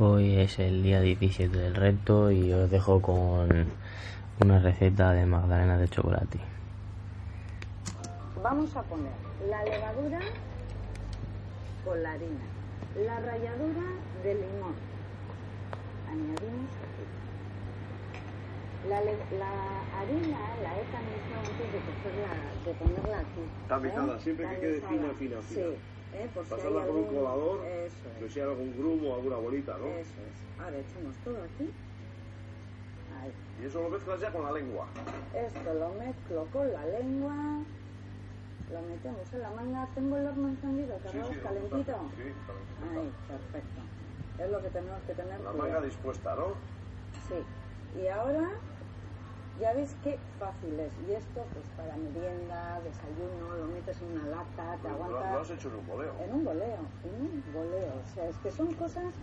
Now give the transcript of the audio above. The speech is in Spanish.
Hoy es el día 17 del reto y os dejo con una receta de magdalena de chocolate. Vamos a poner la levadura con la harina, la ralladura de limón. Añadimos aquí. La, harina la he tamizado antes de, cogerla, de ponerla aquí. Tamizada, siempre que quede fina, fina, fina. Sí, ¿eh? por si Pasarla hay por un algún- colador, Eso es. que sea algún grumo o alguna bolita, ¿no? Eso es. Ahora echamos todo aquí. Ahí. Y eso lo mezclas ya con la lengua. Esto lo mezclo con la lengua. Lo metemos en la manga. Tengo el horno encendido, Carlos, sí, calentito. Sí, calentito. Ahí, perfecto. Es lo que tenemos que tener. La cuidado. manga dispuesta, ¿no? Sí. Y ahora, ya veis qué fácil es. Y esto, pues para merienda, desayuno, lo metes en una lata, te Lo, lo has hecho en un boleo. En un boleo, en un boleo. O sea, es que son cosas